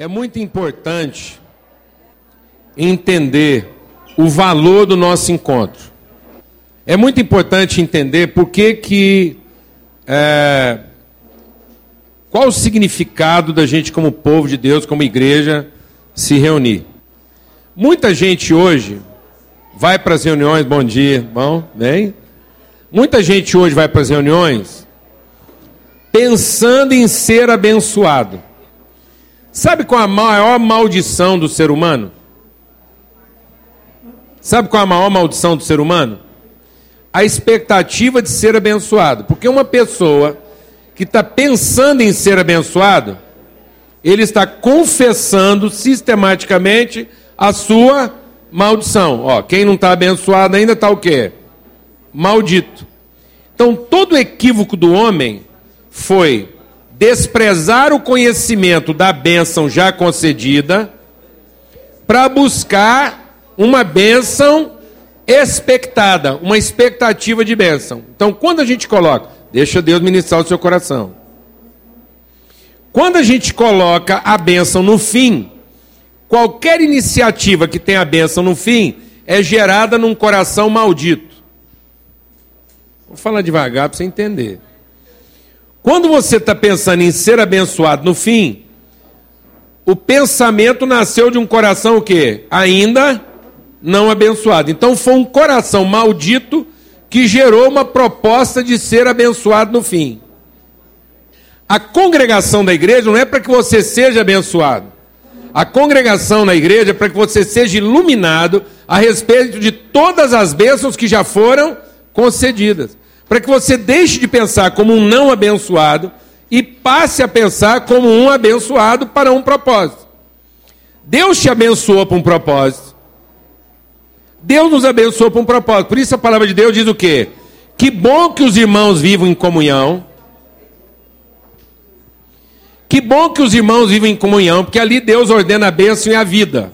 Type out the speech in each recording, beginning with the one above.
É muito importante entender o valor do nosso encontro. É muito importante entender por que que é, qual o significado da gente como povo de Deus, como igreja, se reunir. Muita gente hoje vai para as reuniões, bom dia, bom, bem? Muita gente hoje vai para as reuniões pensando em ser abençoado. Sabe qual a maior maldição do ser humano? Sabe qual a maior maldição do ser humano? A expectativa de ser abençoado. Porque uma pessoa que está pensando em ser abençoado, ele está confessando sistematicamente a sua maldição. Ó, quem não está abençoado ainda está o quê? Maldito. Então, todo equívoco do homem foi desprezar o conhecimento da bênção já concedida para buscar uma bênção expectada, uma expectativa de bênção. Então, quando a gente coloca, deixa Deus ministrar o seu coração. Quando a gente coloca a bênção no fim, qualquer iniciativa que tenha a bênção no fim é gerada num coração maldito. Vou falar devagar para você entender. Quando você está pensando em ser abençoado no fim, o pensamento nasceu de um coração o quê? Ainda não abençoado. Então foi um coração maldito que gerou uma proposta de ser abençoado no fim. A congregação da igreja não é para que você seja abençoado. A congregação na igreja é para que você seja iluminado a respeito de todas as bênçãos que já foram concedidas para que você deixe de pensar como um não abençoado e passe a pensar como um abençoado para um propósito. Deus te abençoou para um propósito. Deus nos abençoou para um propósito. Por isso a palavra de Deus diz o quê? Que bom que os irmãos vivam em comunhão. Que bom que os irmãos vivam em comunhão, porque ali Deus ordena a bênção e a vida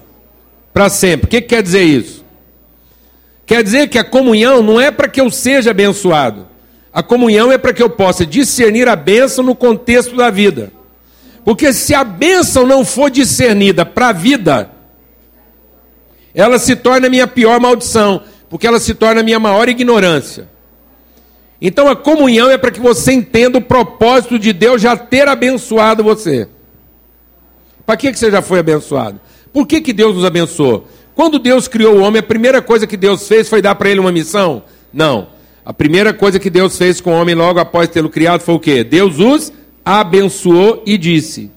para sempre. O que, que quer dizer isso? Quer dizer que a comunhão não é para que eu seja abençoado. A comunhão é para que eu possa discernir a bênção no contexto da vida. Porque se a bênção não for discernida para a vida, ela se torna minha pior maldição, porque ela se torna minha maior ignorância. Então a comunhão é para que você entenda o propósito de Deus já ter abençoado você. Para que, que você já foi abençoado? Por que, que Deus nos abençoou? Quando Deus criou o homem, a primeira coisa que Deus fez foi dar para ele uma missão? Não. A primeira coisa que Deus fez com o homem logo após tê-lo criado foi o quê? Deus os abençoou e disse.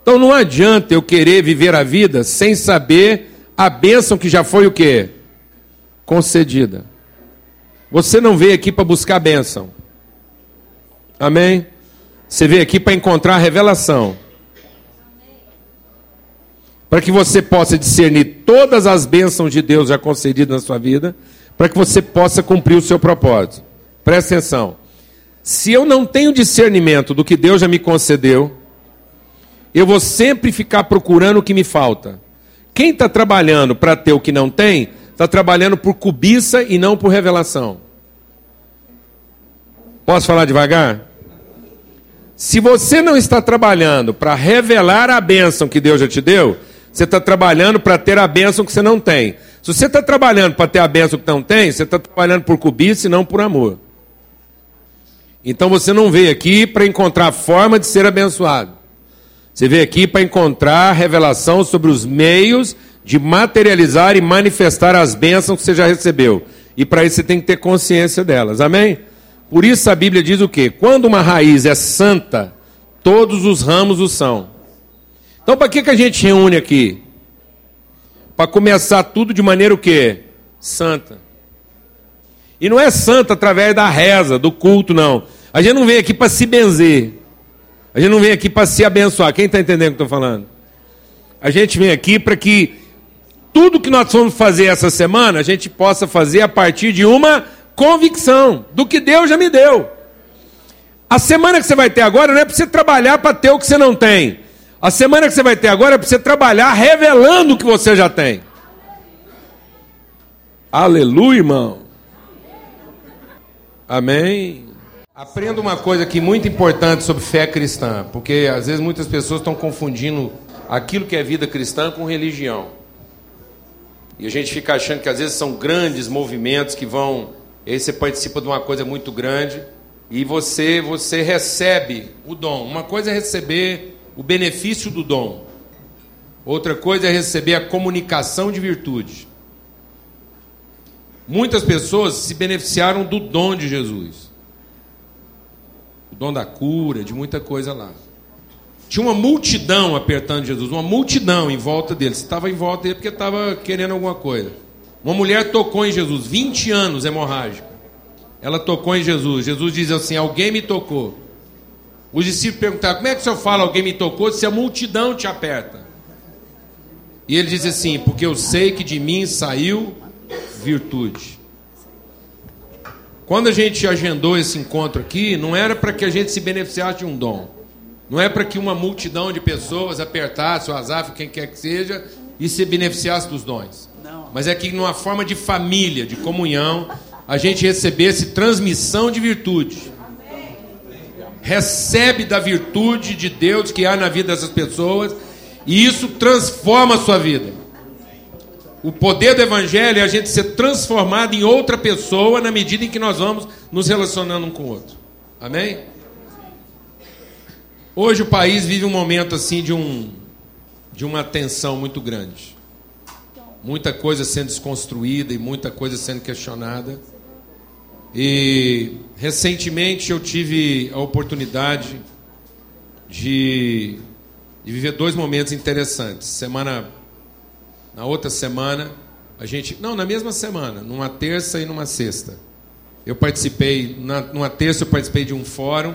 Então não adianta eu querer viver a vida sem saber a bênção que já foi o quê? Concedida. Você não veio aqui para buscar bênção. Amém? Você veio aqui para encontrar revelação para que você possa discernir todas as bênçãos de Deus já concedidas na sua vida, para que você possa cumprir o seu propósito. Presta atenção. Se eu não tenho discernimento do que Deus já me concedeu, eu vou sempre ficar procurando o que me falta. Quem está trabalhando para ter o que não tem, está trabalhando por cobiça e não por revelação. Posso falar devagar? Se você não está trabalhando para revelar a bênção que Deus já te deu, você está trabalhando para ter a bênção que você não tem. Se você está trabalhando para ter a bênção que não tem, você está trabalhando por cobiça e não por amor. Então você não veio aqui para encontrar forma de ser abençoado. Você veio aqui para encontrar revelação sobre os meios de materializar e manifestar as bênçãos que você já recebeu. E para isso você tem que ter consciência delas. Amém? Por isso a Bíblia diz o quê? Quando uma raiz é santa, todos os ramos o são. Então, para que, que a gente reúne aqui? Para começar tudo de maneira o quê? Santa. E não é santa através da reza, do culto, não. A gente não vem aqui para se benzer. A gente não vem aqui para se abençoar. Quem está entendendo o que eu estou falando? A gente vem aqui para que tudo que nós vamos fazer essa semana, a gente possa fazer a partir de uma convicção do que Deus já me deu. A semana que você vai ter agora não é para você trabalhar para ter o que você não tem. A semana que você vai ter agora é para você trabalhar revelando o que você já tem. Aleluia, irmão. Amém. Aprenda uma coisa aqui muito importante sobre fé cristã, porque às vezes muitas pessoas estão confundindo aquilo que é vida cristã com religião. E a gente fica achando que às vezes são grandes movimentos que vão. Aí você participa de uma coisa muito grande e você você recebe o dom. Uma coisa é receber o benefício do dom. Outra coisa é receber a comunicação de virtude. Muitas pessoas se beneficiaram do dom de Jesus dom da cura, de muita coisa lá. Tinha uma multidão apertando Jesus, uma multidão em volta dele. Estava em volta dele porque estava querendo alguma coisa. Uma mulher tocou em Jesus, 20 anos hemorrágica. Ela tocou em Jesus. Jesus diz assim: Alguém me tocou. Os discípulos perguntaram: Como é que o senhor fala alguém me tocou se a multidão te aperta? E ele diz assim: Porque eu sei que de mim saiu virtude. Quando a gente agendou esse encontro aqui, não era para que a gente se beneficiasse de um dom. Não é para que uma multidão de pessoas apertasse o azaf, quem quer que seja, e se beneficiasse dos dons. Mas é que numa forma de família, de comunhão, a gente recebesse transmissão de virtude. Recebe da virtude de Deus que há na vida dessas pessoas, e isso transforma a sua vida. O poder do Evangelho é a gente ser transformado em outra pessoa na medida em que nós vamos nos relacionando um com o outro. Amém? Hoje o país vive um momento assim de, um, de uma tensão muito grande. Muita coisa sendo desconstruída e muita coisa sendo questionada. E recentemente eu tive a oportunidade de, de viver dois momentos interessantes. Semana na outra semana, a gente. Não, na mesma semana, numa terça e numa sexta. Eu participei, na, numa terça eu participei de um fórum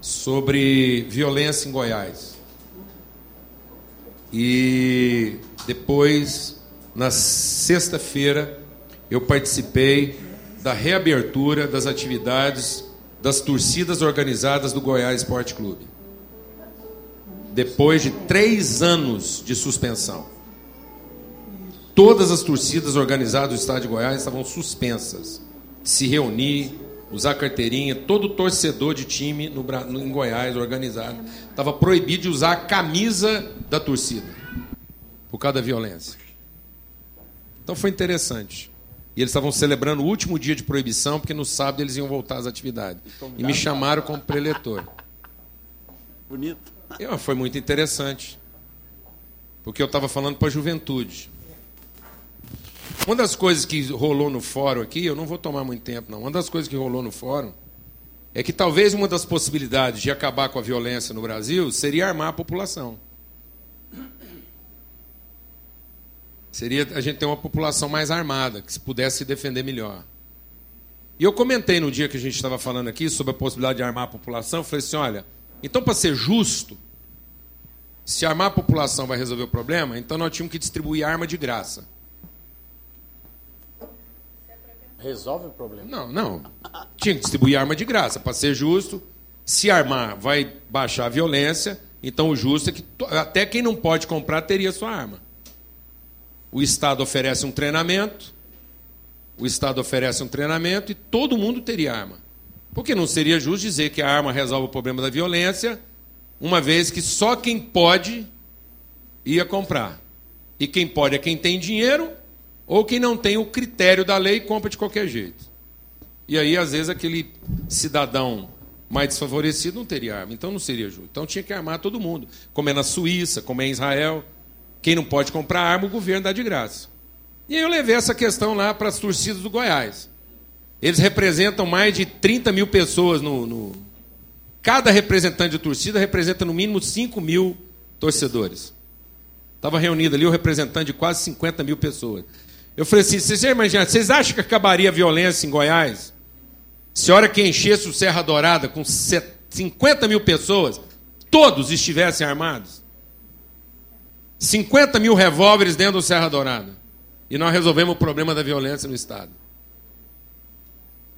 sobre violência em Goiás. E depois, na sexta-feira, eu participei da reabertura das atividades das torcidas organizadas do Goiás Esporte Clube. Depois de três anos de suspensão. Todas as torcidas organizadas do estado de Goiás estavam suspensas. Se reunir, usar carteirinha, todo torcedor de time no, no, em Goiás organizado estava proibido de usar a camisa da torcida por causa da violência. Então foi interessante. E eles estavam celebrando o último dia de proibição, porque no sábado eles iam voltar às atividades. E me chamaram como preletor. Bonito. E, foi muito interessante. Porque eu estava falando para a juventude. Uma das coisas que rolou no fórum aqui, eu não vou tomar muito tempo, não. Uma das coisas que rolou no fórum é que talvez uma das possibilidades de acabar com a violência no Brasil seria armar a população. Seria a gente ter uma população mais armada, que se pudesse se defender melhor. E eu comentei no dia que a gente estava falando aqui sobre a possibilidade de armar a população, eu falei assim, olha, então para ser justo, se armar a população vai resolver o problema, então nós tínhamos que distribuir arma de graça. Resolve o problema? Não, não. Tinha que distribuir arma de graça, para ser justo. Se armar vai baixar a violência, então o justo é que até quem não pode comprar teria sua arma. O Estado oferece um treinamento, o Estado oferece um treinamento e todo mundo teria arma. Porque não seria justo dizer que a arma resolve o problema da violência, uma vez que só quem pode ia comprar. E quem pode é quem tem dinheiro ou quem não tem o critério da lei compra de qualquer jeito. E aí, às vezes, aquele cidadão mais desfavorecido não teria arma, então não seria justo. Então tinha que armar todo mundo, como é na Suíça, como é em Israel. Quem não pode comprar arma, o governo dá de graça. E aí eu levei essa questão lá para as torcidas do Goiás. Eles representam mais de 30 mil pessoas no, no... Cada representante de torcida representa no mínimo 5 mil torcedores. Estava reunido ali o representante de quase 50 mil pessoas. Eu falei assim: vocês imaginam, vocês acham que acabaria a violência em Goiás? Se a hora que enchesse o Serra Dourada com 50 mil pessoas, todos estivessem armados? 50 mil revólveres dentro do Serra Dourada. E nós resolvemos o problema da violência no Estado.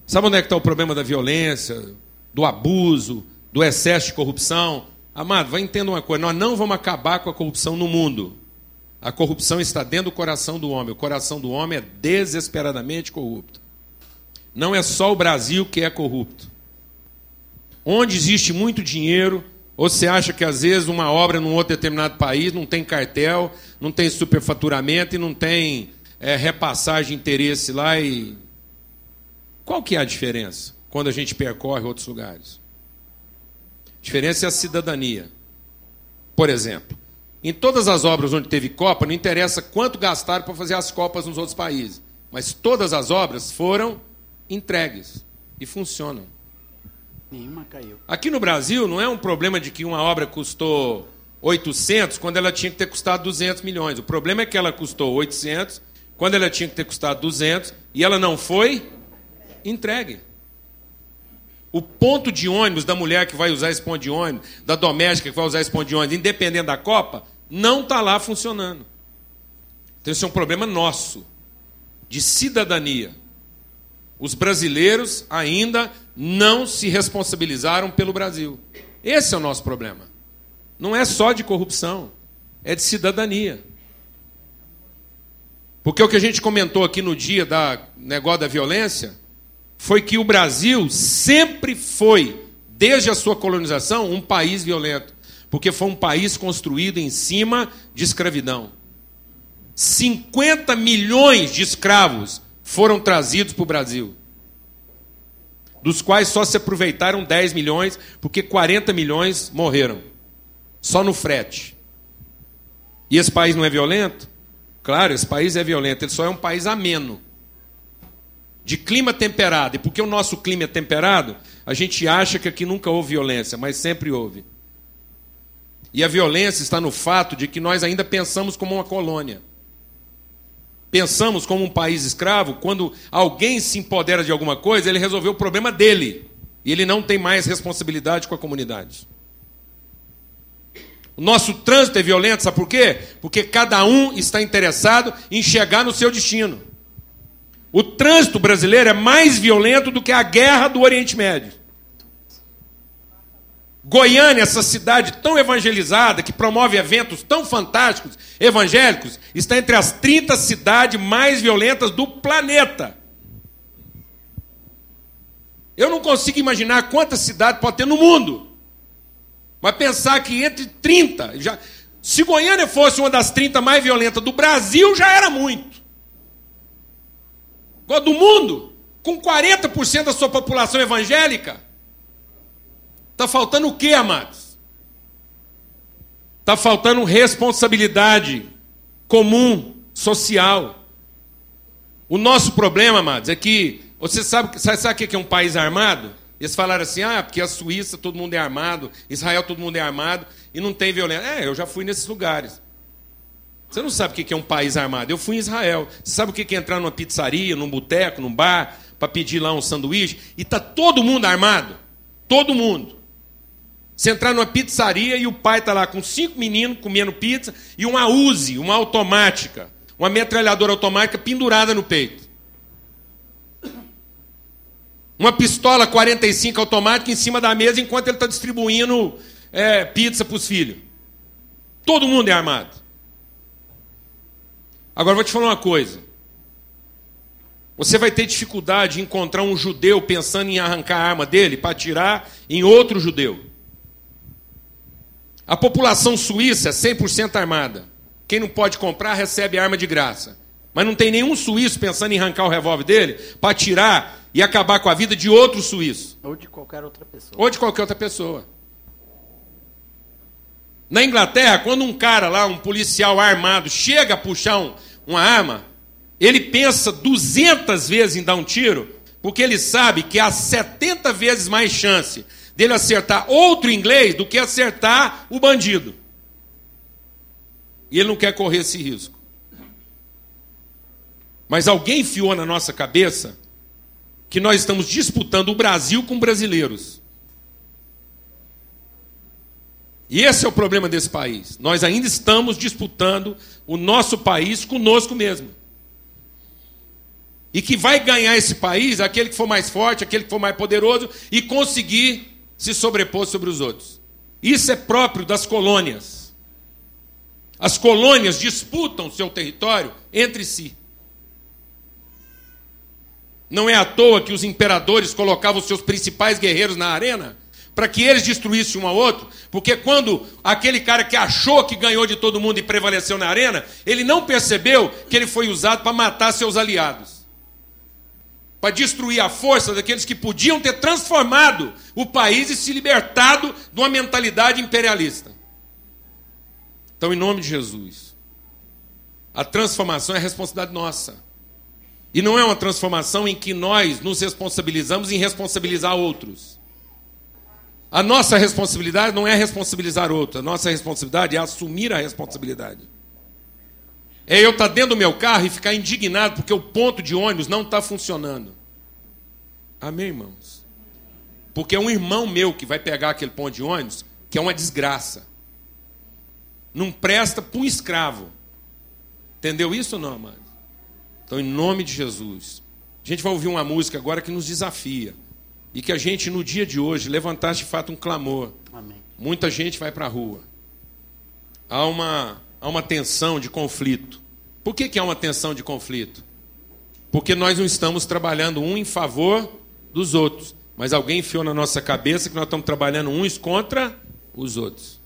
Sabe onde é que está o problema da violência, do abuso, do excesso de corrupção? Amado, vai entender uma coisa: nós não vamos acabar com a corrupção no mundo. A corrupção está dentro do coração do homem. O coração do homem é desesperadamente corrupto. Não é só o Brasil que é corrupto. onde existe muito dinheiro, ou você acha que às vezes uma obra num outro determinado país não tem cartel, não tem superfaturamento e não tem é, repassagem de interesse lá e. Qual que é a diferença quando a gente percorre outros lugares? A diferença é a cidadania. Por exemplo, em todas as obras onde teve Copa, não interessa quanto gastaram para fazer as Copas nos outros países, mas todas as obras foram entregues e funcionam. Nenhuma caiu. Aqui no Brasil não é um problema de que uma obra custou 800 quando ela tinha que ter custado 200 milhões. O problema é que ela custou 800 quando ela tinha que ter custado 200 e ela não foi entregue. O ponto de ônibus da mulher que vai usar esse ponto de ônibus, da doméstica que vai usar esse ponto de ônibus, independente da Copa, não está lá funcionando. Então, esse é um problema nosso, de cidadania. Os brasileiros ainda não se responsabilizaram pelo Brasil. Esse é o nosso problema. Não é só de corrupção, é de cidadania. Porque o que a gente comentou aqui no dia da negócio da violência foi que o Brasil sempre foi, desde a sua colonização, um país violento. Porque foi um país construído em cima de escravidão. 50 milhões de escravos foram trazidos para o Brasil. Dos quais só se aproveitaram 10 milhões, porque 40 milhões morreram. Só no frete. E esse país não é violento? Claro, esse país é violento, ele só é um país ameno. De clima temperado. E porque o nosso clima é temperado, a gente acha que aqui nunca houve violência, mas sempre houve. E a violência está no fato de que nós ainda pensamos como uma colônia pensamos como um país escravo, quando alguém se empodera de alguma coisa, ele resolveu o problema dele. E ele não tem mais responsabilidade com a comunidade. O nosso trânsito é violento, sabe por quê? Porque cada um está interessado em chegar no seu destino. O trânsito brasileiro é mais violento do que a guerra do Oriente Médio. Goiânia, essa cidade tão evangelizada, que promove eventos tão fantásticos, evangélicos, está entre as 30 cidades mais violentas do planeta. Eu não consigo imaginar quantas cidades pode ter no mundo. Mas pensar que entre 30, já, se Goiânia fosse uma das 30 mais violentas do Brasil, já era muito. Agora, do mundo, com 40% da sua população evangélica, Está faltando o que, amados? Está faltando responsabilidade comum, social. O nosso problema, amados, é que você sabe, sabe, sabe o que é um país armado? Eles falaram assim: ah, porque a Suíça todo mundo é armado, Israel todo mundo é armado e não tem violência. É, eu já fui nesses lugares. Você não sabe o que é um país armado. Eu fui em Israel. Você sabe o que é entrar numa pizzaria, num boteco, num bar, para pedir lá um sanduíche? E está todo mundo armado. Todo mundo. Você entrar numa pizzaria e o pai está lá com cinco meninos comendo pizza e uma Uzi, uma automática, uma metralhadora automática pendurada no peito. Uma pistola 45 automática em cima da mesa enquanto ele está distribuindo é, pizza para os filhos. Todo mundo é armado. Agora vou te falar uma coisa. Você vai ter dificuldade em encontrar um judeu pensando em arrancar a arma dele para atirar em outro judeu. A população suíça é 100% armada. Quem não pode comprar recebe arma de graça. Mas não tem nenhum suíço pensando em arrancar o revólver dele para tirar e acabar com a vida de outro suíço. Ou de qualquer outra pessoa. Ou de qualquer outra pessoa. Na Inglaterra, quando um cara lá, um policial armado, chega a puxar um, uma arma, ele pensa 200 vezes em dar um tiro, porque ele sabe que há 70 vezes mais chance dele acertar outro inglês do que acertar o bandido. E ele não quer correr esse risco. Mas alguém enfiou na nossa cabeça que nós estamos disputando o Brasil com brasileiros. E esse é o problema desse país. Nós ainda estamos disputando o nosso país conosco mesmo. E que vai ganhar esse país aquele que for mais forte, aquele que for mais poderoso e conseguir se sobrepor sobre os outros. Isso é próprio das colônias. As colônias disputam seu território entre si. Não é à toa que os imperadores colocavam seus principais guerreiros na arena para que eles destruíssem um ao outro, porque quando aquele cara que achou que ganhou de todo mundo e prevaleceu na arena, ele não percebeu que ele foi usado para matar seus aliados. Para destruir a força daqueles que podiam ter transformado o país e se libertado de uma mentalidade imperialista. Então, em nome de Jesus, a transformação é responsabilidade nossa. E não é uma transformação em que nós nos responsabilizamos em responsabilizar outros. A nossa responsabilidade não é responsabilizar outros, a nossa responsabilidade é assumir a responsabilidade. É eu estar dentro do meu carro e ficar indignado porque o ponto de ônibus não está funcionando. Amém, irmãos? Porque é um irmão meu que vai pegar aquele ponto de ônibus, que é uma desgraça. Não presta para um escravo. Entendeu isso ou não, amado? Então, em nome de Jesus, a gente vai ouvir uma música agora que nos desafia. E que a gente, no dia de hoje, levantasse de fato um clamor. Amém. Muita gente vai para a rua. Há uma, há uma tensão de conflito. Por que, que há uma tensão de conflito? Porque nós não estamos trabalhando um em favor dos outros. Mas alguém enfiou na nossa cabeça que nós estamos trabalhando uns contra os outros.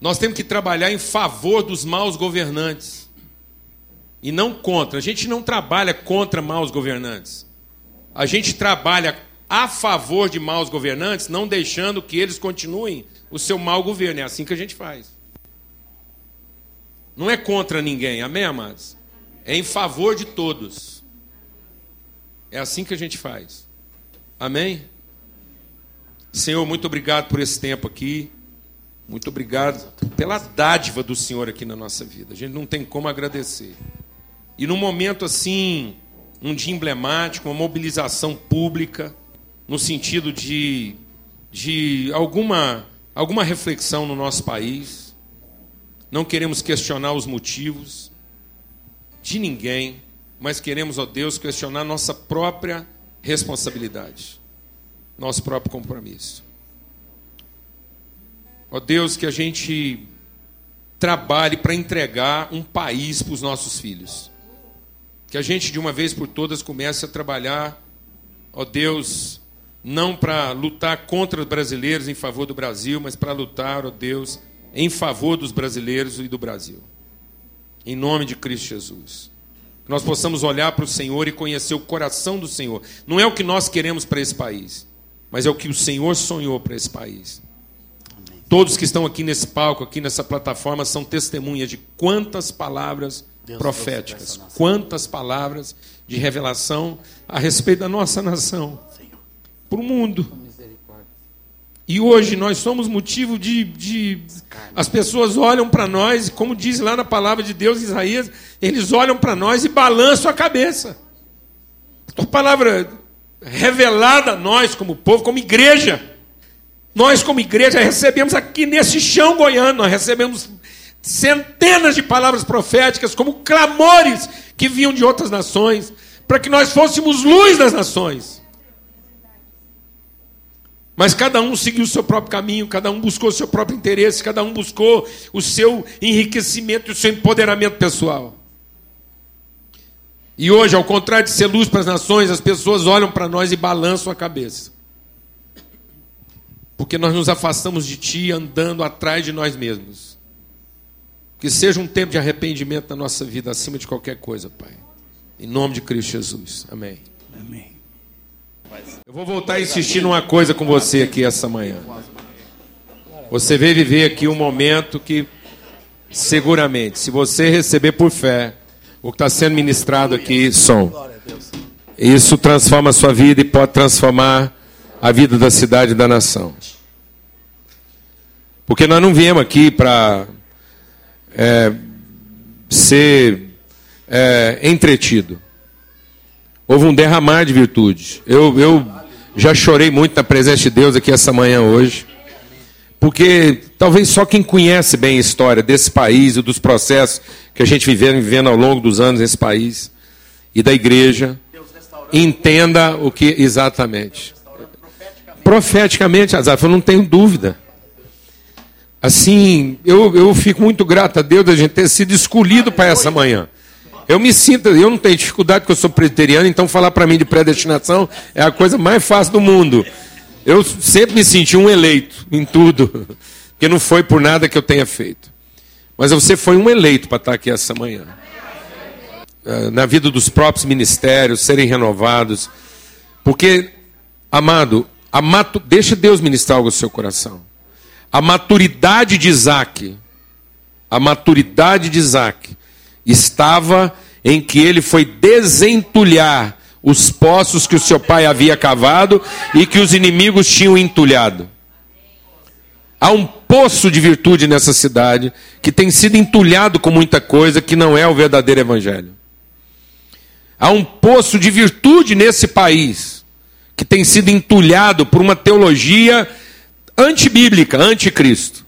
Nós temos que trabalhar em favor dos maus governantes. E não contra. A gente não trabalha contra maus governantes. A gente trabalha a favor de maus governantes, não deixando que eles continuem o seu mau governo. É assim que a gente faz. Não é contra ninguém, amém, amados? É em favor de todos. É assim que a gente faz. Amém? Senhor, muito obrigado por esse tempo aqui. Muito obrigado pela dádiva do Senhor aqui na nossa vida. A gente não tem como agradecer. E num momento assim, um dia emblemático, uma mobilização pública, no sentido de, de alguma, alguma reflexão no nosso país. Não queremos questionar os motivos de ninguém, mas queremos, ó Deus, questionar nossa própria responsabilidade, nosso próprio compromisso. Ó Deus, que a gente trabalhe para entregar um país para os nossos filhos. Que a gente, de uma vez por todas, comece a trabalhar, ó Deus, não para lutar contra os brasileiros em favor do Brasil, mas para lutar, ó Deus, em favor dos brasileiros e do Brasil. Em nome de Cristo Jesus. Que nós possamos olhar para o Senhor e conhecer o coração do Senhor. Não é o que nós queremos para esse país, mas é o que o Senhor sonhou para esse país. Amém. Todos que estão aqui nesse palco, aqui nessa plataforma, são testemunhas de quantas palavras Deus proféticas, quantas palavras de revelação a respeito da nossa nação para o mundo. E hoje nós somos motivo de. de as pessoas olham para nós, como diz lá na palavra de Deus, Isaías, eles olham para nós e balançam a cabeça. A palavra revelada a nós, como povo, como igreja. Nós, como igreja, recebemos aqui nesse chão goiano, nós recebemos centenas de palavras proféticas, como clamores que vinham de outras nações, para que nós fôssemos luz das nações. Mas cada um seguiu o seu próprio caminho, cada um buscou o seu próprio interesse, cada um buscou o seu enriquecimento e o seu empoderamento pessoal. E hoje, ao contrário de ser luz para as nações, as pessoas olham para nós e balançam a cabeça. Porque nós nos afastamos de Ti andando atrás de nós mesmos. Que seja um tempo de arrependimento na nossa vida, acima de qualquer coisa, Pai. Em nome de Cristo Jesus. Amém. Amém. Eu vou voltar a insistir numa coisa com você aqui essa manhã. Você veio viver aqui um momento que, seguramente, se você receber por fé o que está sendo ministrado aqui, som, isso transforma a sua vida e pode transformar a vida da cidade e da nação. Porque nós não viemos aqui para é, ser é, entretido. Houve um derramar de virtude. Eu, eu já chorei muito na presença de Deus aqui essa manhã hoje. Porque talvez só quem conhece bem a história desse país e dos processos que a gente viveu vivendo ao longo dos anos nesse país e da igreja entenda o que exatamente. Profeticamente, Azar, eu não tenho dúvida. Assim, eu, eu fico muito grato a Deus de a gente ter sido escolhido para essa manhã. Eu me sinto, eu não tenho dificuldade porque eu sou presbiteriano, então falar para mim de predestinação é a coisa mais fácil do mundo. Eu sempre me senti um eleito em tudo, porque não foi por nada que eu tenha feito. Mas você foi um eleito para estar aqui essa manhã. É, na vida dos próprios ministérios, serem renovados. Porque, amado, a matu... deixa Deus ministrar algo no seu coração. A maturidade de Isaac, a maturidade de Isaac, estava em que ele foi desentulhar os poços que o seu pai havia cavado e que os inimigos tinham entulhado. Há um poço de virtude nessa cidade que tem sido entulhado com muita coisa que não é o verdadeiro evangelho. Há um poço de virtude nesse país que tem sido entulhado por uma teologia antibíblica, anticristo.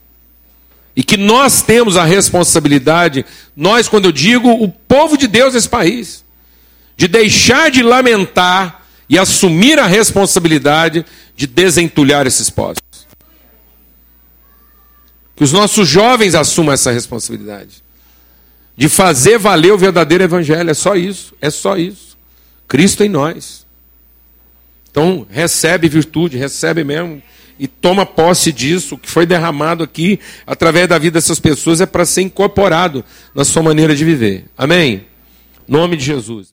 E que nós temos a responsabilidade, nós, quando eu digo o povo de Deus nesse país, de deixar de lamentar e assumir a responsabilidade de desentulhar esses postos. Que os nossos jovens assumam essa responsabilidade. De fazer valer o verdadeiro evangelho. É só isso. É só isso. Cristo em nós. Então, recebe virtude, recebe mesmo. E toma posse disso. O que foi derramado aqui, através da vida dessas pessoas, é para ser incorporado na sua maneira de viver. Amém? Nome de Jesus.